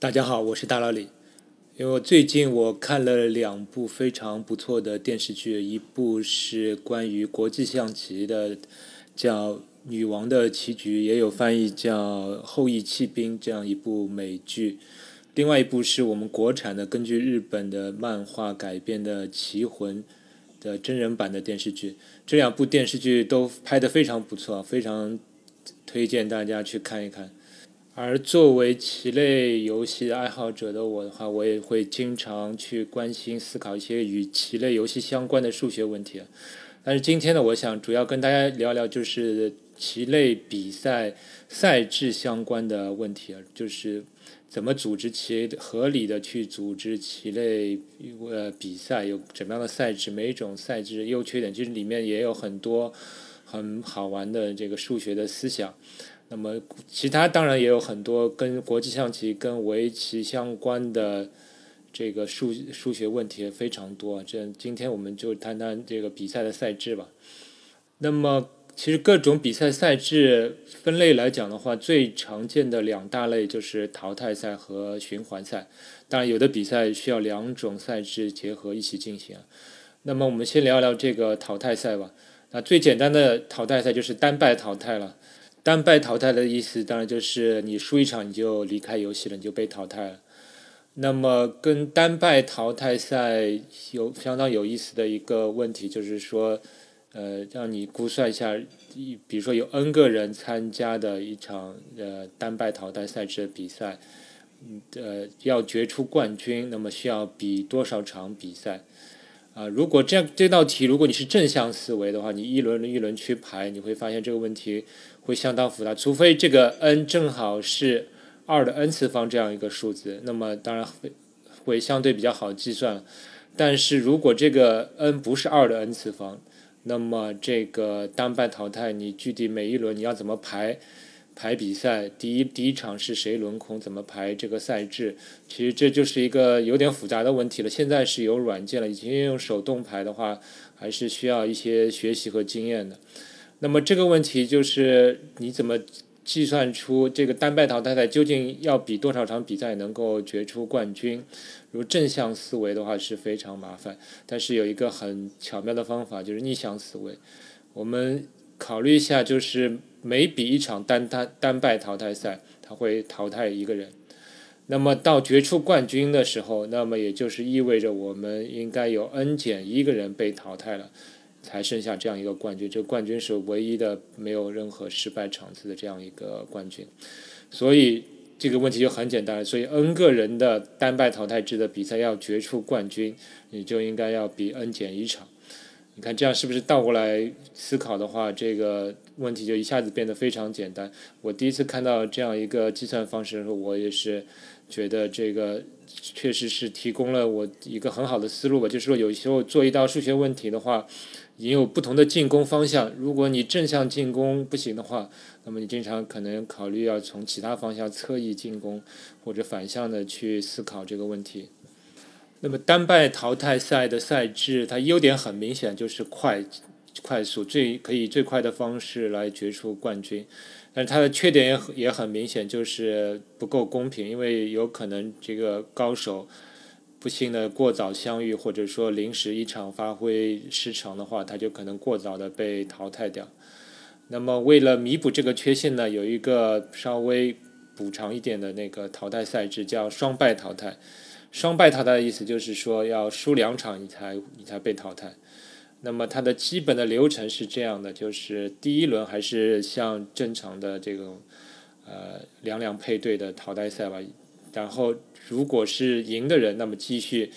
大家好，我是大老李。因为最近我看了两部非常不错的电视剧，一部是关于国际象棋的，叫《女王的棋局》，也有翻译叫《后羿弃兵》这样一部美剧。另外一部是我们国产的，根据日本的漫画改编的《棋魂》的真人版的电视剧。这两部电视剧都拍得非常不错，非常推荐大家去看一看。而作为棋类游戏爱好者的我的话，我也会经常去关心、思考一些与棋类游戏相关的数学问题。但是今天呢，我想主要跟大家聊聊就是棋类比赛赛制相关的问题啊，就是怎么组织棋合理的去组织棋类呃比赛，有怎么样的赛制，每一种赛制优缺点，其实里面也有很多很好玩的这个数学的思想。那么，其他当然也有很多跟国际象棋、跟围棋相关的这个数数学问题也非常多。这今天我们就谈谈这个比赛的赛制吧。那么，其实各种比赛赛制分类来讲的话，最常见的两大类就是淘汰赛和循环赛。当然，有的比赛需要两种赛制结合一起进行。那么，我们先聊聊这个淘汰赛吧。那最简单的淘汰赛就是单败淘汰了。单败淘汰的意思，当然就是你输一场你就离开游戏了，你就被淘汰了。那么跟单败淘汰赛有相当有意思的一个问题，就是说，呃，让你估算一下，比如说有 N 个人参加的一场呃单败淘汰赛制的比赛，呃，要决出冠军，那么需要比多少场比赛？啊，如果这样这道题，如果你是正向思维的话，你一轮一轮去排，你会发现这个问题会相当复杂。除非这个 n 正好是二的 n 次方这样一个数字，那么当然会会相对比较好计算。但是如果这个 n 不是二的 n 次方，那么这个单败淘汰，你具体每一轮你要怎么排？排比赛，第一第一场是谁轮空？怎么排这个赛制？其实这就是一个有点复杂的问题了。现在是有软件了，以前用手动排的话，还是需要一些学习和经验的。那么这个问题就是你怎么计算出这个单败淘汰赛究竟要比多少场比赛能够决出冠军？如正向思维的话是非常麻烦，但是有一个很巧妙的方法，就是逆向思维。我们考虑一下，就是。每比一场单单单败淘汰赛，他会淘汰一个人。那么到决出冠军的时候，那么也就是意味着我们应该有 n 减一个人被淘汰了，才剩下这样一个冠军。这冠军是唯一的没有任何失败场次的这样一个冠军。所以这个问题就很简单。所以 n 个人的单败淘汰制的比赛要决出冠军，你就应该要比 n 减一场。你看这样是不是倒过来思考的话，这个问题就一下子变得非常简单。我第一次看到这样一个计算方式的时候，我也是觉得这个确实是提供了我一个很好的思路吧。就是说，有时候做一道数学问题的话，你有不同的进攻方向。如果你正向进攻不行的话，那么你经常可能考虑要从其他方向侧翼进攻，或者反向的去思考这个问题。那么单败淘汰赛的赛制，它优点很明显，就是快、快速，最可以最快的方式来决出冠军。但是它的缺点也很也很明显，就是不够公平，因为有可能这个高手不幸的过早相遇，或者说临时一场发挥失常的话，他就可能过早的被淘汰掉。那么为了弥补这个缺陷呢，有一个稍微补偿一点的那个淘汰赛制，叫双败淘汰。双败淘汰的意思就是说，要输两场你才你才被淘汰。那么它的基本的流程是这样的，就是第一轮还是像正常的这种呃两两配对的淘汰赛吧。然后如果是赢的人，那么继续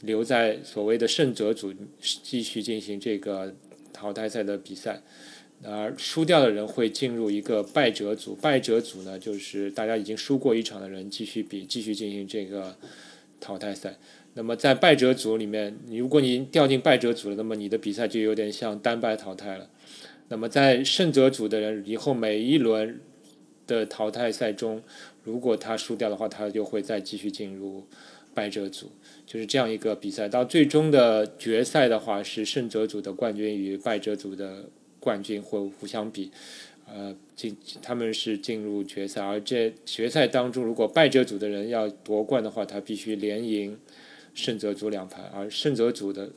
留在所谓的胜者组继续进行这个淘汰赛的比赛。而输掉的人会进入一个败者组，败者组呢就是大家已经输过一场的人继续比继续进行这个。淘汰赛，那么在败者组里面，你如果你掉进败者组了，那么你的比赛就有点像单败淘汰了。那么在胜者组的人，以后每一轮的淘汰赛中，如果他输掉的话，他就会再继续进入败者组，就是这样一个比赛。到最终的决赛的话，是胜者组的冠军与败者组的冠军会互相比，呃，进他们是进入决赛，而这决赛当中，如果败者组的人要夺冠的话，他必须连赢胜者组两盘，而胜者组的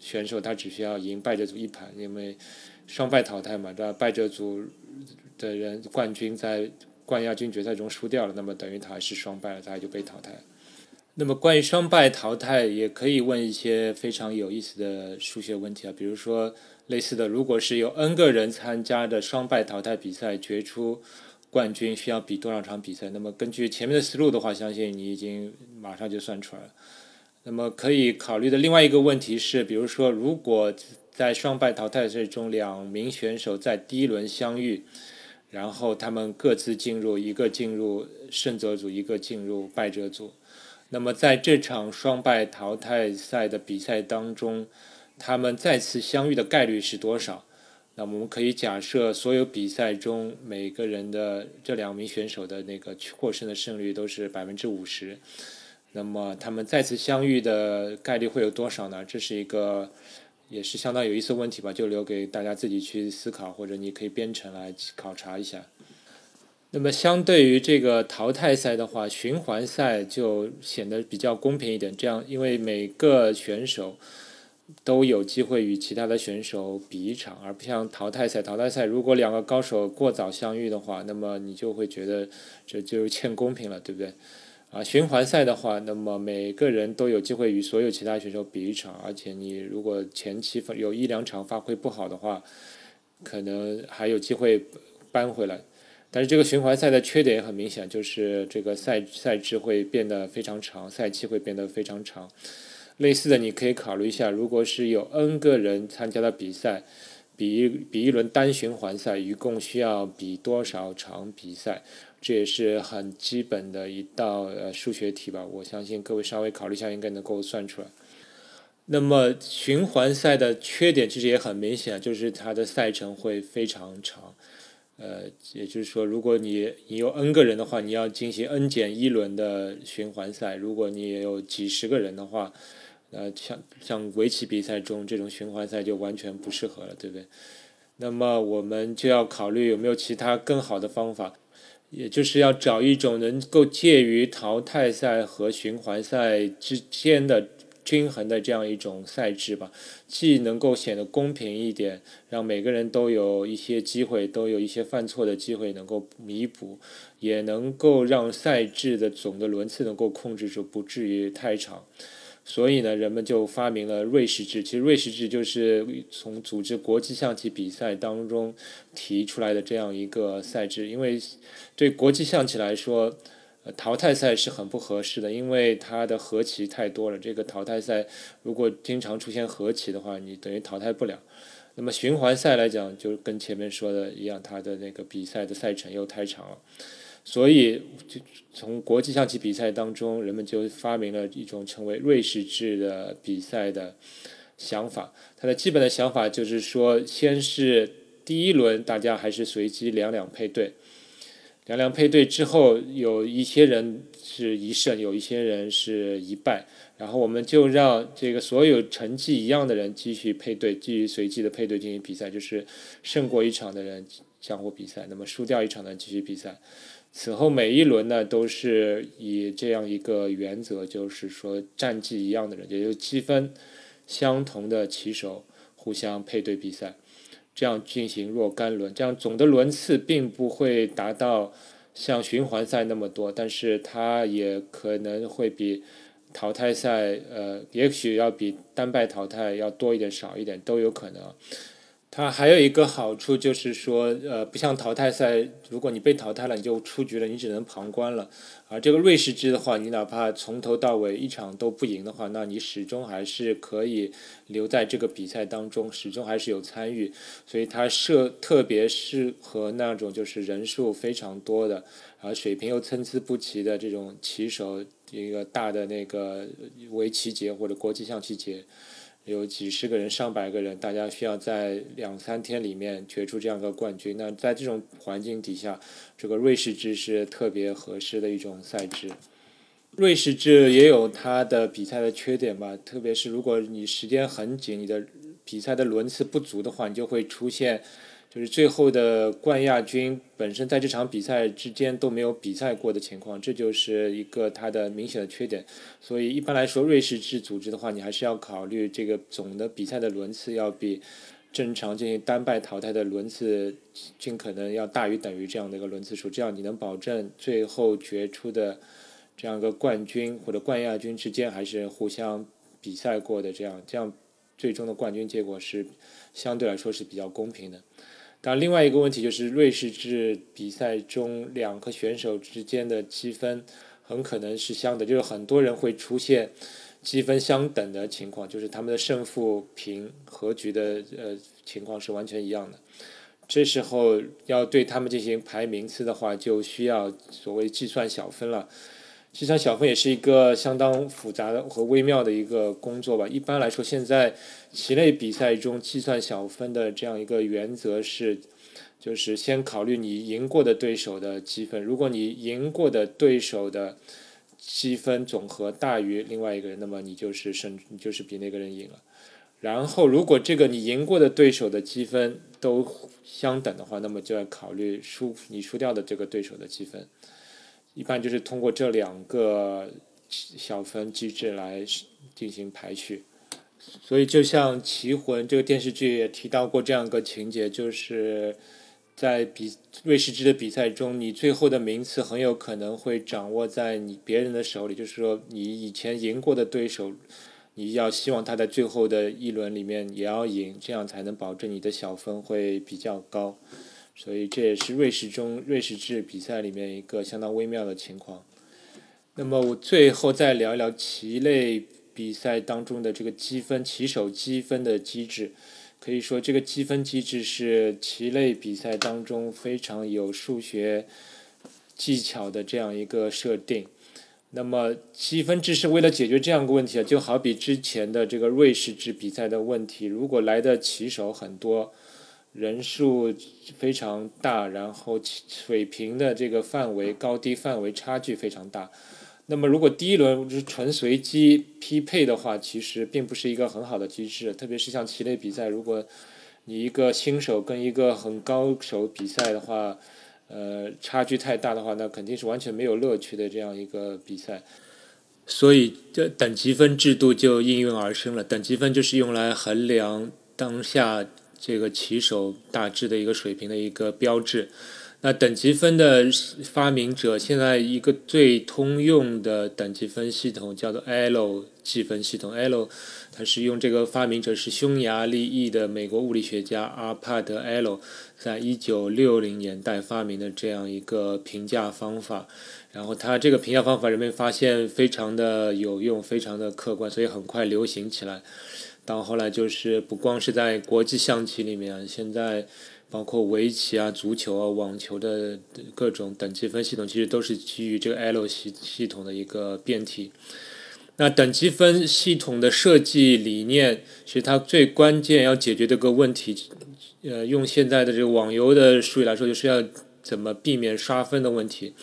选手他只需要赢败者组一盘，因为双败淘汰嘛，对吧？败者组的人冠军在冠亚军决赛中输掉了，那么等于他还是双败了，他就被淘汰。那么关于双败淘汰，也可以问一些非常有意思的数学问题啊，比如说。类似的，如果是有 n 个人参加的双败淘汰比赛决出冠军，需要比多少场比赛？那么根据前面的思路的话，相信你已经马上就算出来了。那么可以考虑的另外一个问题是，比如说，如果在双败淘汰赛中，两名选手在第一轮相遇，然后他们各自进入一个进入胜者组，一个进入败者组，那么在这场双败淘汰赛的比赛当中。他们再次相遇的概率是多少？那我们可以假设，所有比赛中每个人的这两名选手的那个获胜的胜率都是百分之五十。那么他们再次相遇的概率会有多少呢？这是一个也是相当有意思的问题吧，就留给大家自己去思考，或者你可以编程来考察一下。那么相对于这个淘汰赛的话，循环赛就显得比较公平一点。这样，因为每个选手。都有机会与其他的选手比一场，而不像淘汰赛。淘汰赛如果两个高手过早相遇的话，那么你就会觉得这就欠公平了，对不对？啊，循环赛的话，那么每个人都有机会与所有其他选手比一场，而且你如果前期有一两场发挥不好的话，可能还有机会扳回来。但是这个循环赛的缺点也很明显，就是这个赛赛制会变得非常长，赛期会变得非常长。类似的，你可以考虑一下，如果是有 N 个人参加的比赛，比一比一轮单循环赛，一共需要比多少场比赛？这也是很基本的一道呃数学题吧。我相信各位稍微考虑一下，应该能够算出来。那么循环赛的缺点其实也很明显，就是它的赛程会非常长。呃，也就是说，如果你你有 N 个人的话，你要进行 N 减一轮的循环赛；如果你也有几十个人的话，呃，像像围棋比赛中这种循环赛就完全不适合了，对不对？那么我们就要考虑有没有其他更好的方法，也就是要找一种能够介于淘汰赛和循环赛之间的均衡的这样一种赛制吧，既能够显得公平一点，让每个人都有一些机会，都有一些犯错的机会能够弥补，也能够让赛制的总的轮次能够控制住，不至于太长。所以呢，人们就发明了瑞士制。其实瑞士制就是从组织国际象棋比赛当中提出来的这样一个赛制。因为对国际象棋来说，淘汰赛是很不合适的，因为它的和棋太多了。这个淘汰赛如果经常出现和棋的话，你等于淘汰不了。那么循环赛来讲，就跟前面说的一样，它的那个比赛的赛程又太长了。所以，就从国际象棋比赛当中，人们就发明了一种称为瑞士制的比赛的想法。它的基本的想法就是说，先是第一轮大家还是随机两两配对，两两配对之后，有一些人是一胜，有一些人是一败，然后我们就让这个所有成绩一样的人继续配对，继续随机的配对进行比赛，就是胜过一场的人相互比赛，那么输掉一场的继续比赛。此后每一轮呢，都是以这样一个原则，就是说战绩一样的人，也就积分相同的棋手互相配对比赛，这样进行若干轮，这样总的轮次并不会达到像循环赛那么多，但是它也可能会比淘汰赛，呃，也许要比单败淘汰要多一点、少一点都有可能。它还有一个好处就是说，呃，不像淘汰赛，如果你被淘汰了，你就出局了，你只能旁观了。而这个瑞士制的话，你哪怕从头到尾一场都不赢的话，那你始终还是可以留在这个比赛当中，始终还是有参与。所以它设特别适合那种就是人数非常多的，而水平又参差不齐的这种棋手，一个大的那个围棋节或者国际象棋节。有几十个人、上百个人，大家需要在两三天里面决出这样一个冠军。那在这种环境底下，这个瑞士制是特别合适的一种赛制。瑞士制也有它的比赛的缺点吧，特别是如果你时间很紧，你的比赛的轮次不足的话，你就会出现就是最后的冠亚军本身在这场比赛之间都没有比赛过的情况，这就是一个它的明显的缺点。所以一般来说，瑞士制组织的话，你还是要考虑这个总的比赛的轮次要比正常进行单败淘汰的轮次尽可能要大于等于这样的一个轮次数，这样你能保证最后决出的这样一个冠军或者冠亚军之间还是互相比赛过的，这样这样最终的冠军结果是相对来说是比较公平的。当然，另外一个问题就是瑞士制比赛中两个选手之间的积分很可能是相等，就是很多人会出现积分相等的情况，就是他们的胜负平和局的呃情况是完全一样的。这时候要对他们进行排名次的话，就需要所谓计算小分了。计算小分也是一个相当复杂的和微妙的一个工作吧。一般来说，现在棋类比赛中计算小分的这样一个原则是，就是先考虑你赢过的对手的积分。如果你赢过的对手的积分总和大于另外一个人，那么你就是胜，你就是比那个人赢了。然后，如果这个你赢过的对手的积分都相等的话，那么就要考虑输你输掉的这个对手的积分。一般就是通过这两个小分机制来进行排序，所以就像《棋魂》这个电视剧也提到过这样一个情节，就是在比瑞士制的比赛中，你最后的名次很有可能会掌握在你别人的手里，就是说你以前赢过的对手，你要希望他在最后的一轮里面也要赢，这样才能保证你的小分会比较高。所以这也是瑞士中瑞士制比赛里面一个相当微妙的情况。那么我最后再聊一聊棋类比赛当中的这个积分棋手积分的机制。可以说，这个积分机制是棋类比赛当中非常有数学技巧的这样一个设定。那么积分制是为了解决这样一个问题啊，就好比之前的这个瑞士制比赛的问题，如果来的棋手很多。人数非常大，然后水平的这个范围高低范围差距非常大。那么，如果第一轮是纯随机匹配的话，其实并不是一个很好的机制。特别是像棋类比赛，如果你一个新手跟一个很高手比赛的话，呃，差距太大的话，那肯定是完全没有乐趣的这样一个比赛。所以，这等级分制度就应运而生了。等级分就是用来衡量当下。这个棋手大致的一个水平的一个标志。那等级分的发明者，现在一个最通用的等级分系统叫做 Elo 计分系统。Elo 它是用这个发明者是匈牙利裔的美国物理学家阿帕德 L，在一九六零年代发明的这样一个评价方法。然后他这个评价方法人们发现非常的有用，非常的客观，所以很快流行起来。到后来就是不光是在国际象棋里面，现在包括围棋啊、足球啊、网球的各种等级分系统，其实都是基于这个 L 系系统的一个变体。那等级分系统的设计理念，其实它最关键要解决这个问题，呃，用现在的这个网游的术语来说，就是要怎么避免刷分的问题。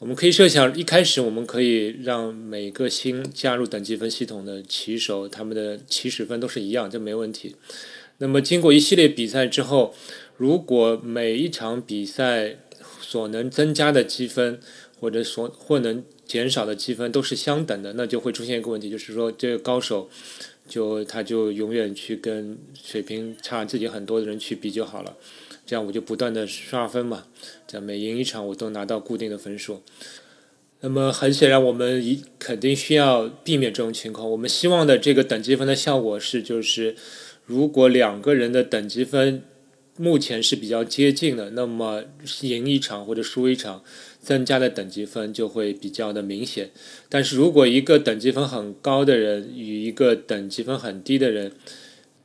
我们可以设想，一开始我们可以让每个新加入等级分系统的棋手，他们的起始分都是一样，这没问题。那么经过一系列比赛之后，如果每一场比赛所能增加的积分，或者所或能减少的积分都是相等的，那就会出现一个问题，就是说这个高手就他就永远去跟水平差自己很多的人去比就好了。这样我就不断的刷分嘛，这样每赢一场我都拿到固定的分数。那么很显然，我们一肯定需要避免这种情况。我们希望的这个等级分的效果是，就是如果两个人的等级分目前是比较接近的，那么赢一场或者输一场，增加的等级分就会比较的明显。但是如果一个等级分很高的人与一个等级分很低的人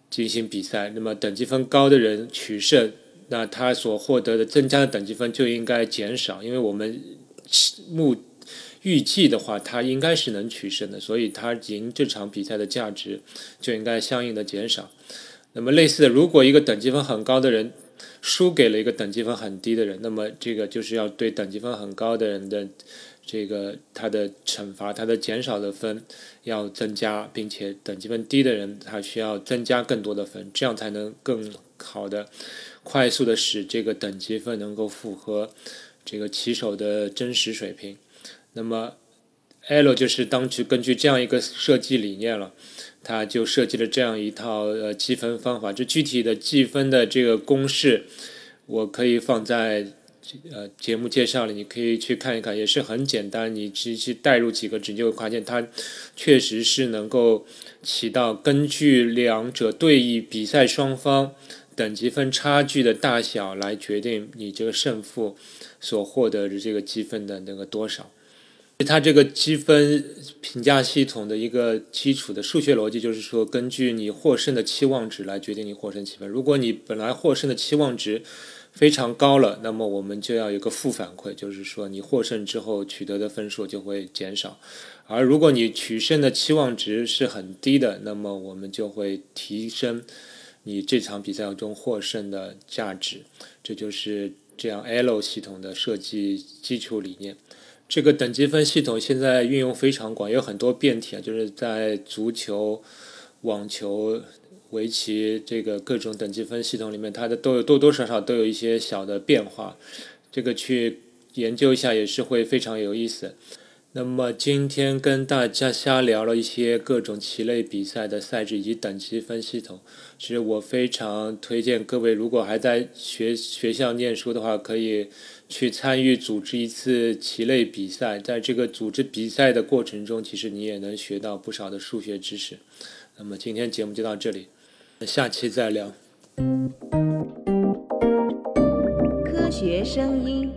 进行比赛，那么等级分高的人取胜。那他所获得的增加的等级分就应该减少，因为我们目预计的话，他应该是能取胜的，所以他赢这场比赛的价值就应该相应的减少。那么类似的，如果一个等级分很高的人输给了一个等级分很低的人，那么这个就是要对等级分很高的人的这个他的惩罚，他的减少的分要增加，并且等级分低的人他需要增加更多的分，这样才能更。好的、快速的使这个等级分能够符合这个棋手的真实水平。那么 L 就是当时根据这样一个设计理念了，他就设计了这样一套呃积分方法。这具体的计分的这个公式，我可以放在呃节目介绍里，你可以去看一看，也是很简单。你去去代入几个值，就会发现它确实是能够起到根据两者对弈比赛双方等级分差距的大小来决定你这个胜负所获得的这个积分的那个多少。它这个积分评价系统的一个基础的数学逻辑，就是说，根据你获胜的期望值来决定你获胜积分。如果你本来获胜的期望值非常高了，那么我们就要有个负反馈，就是说你获胜之后取得的分数就会减少。而如果你取胜的期望值是很低的，那么我们就会提升你这场比赛中获胜的价值。这就是这样 L 系统的设计基础理念。这个等级分系统现在运用非常广，有很多变体啊，就是在足球、网球、围棋这个各种等级分系统里面，它的都有多多少少都有一些小的变化。这个去研究一下也是会非常有意思。那么今天跟大家瞎聊了一些各种棋类比赛的赛制以及等级分系统。其实我非常推荐各位，如果还在学学校念书的话，可以去参与组织一次棋类比赛。在这个组织比赛的过程中，其实你也能学到不少的数学知识。那么今天节目就到这里，下期再聊。科学声音。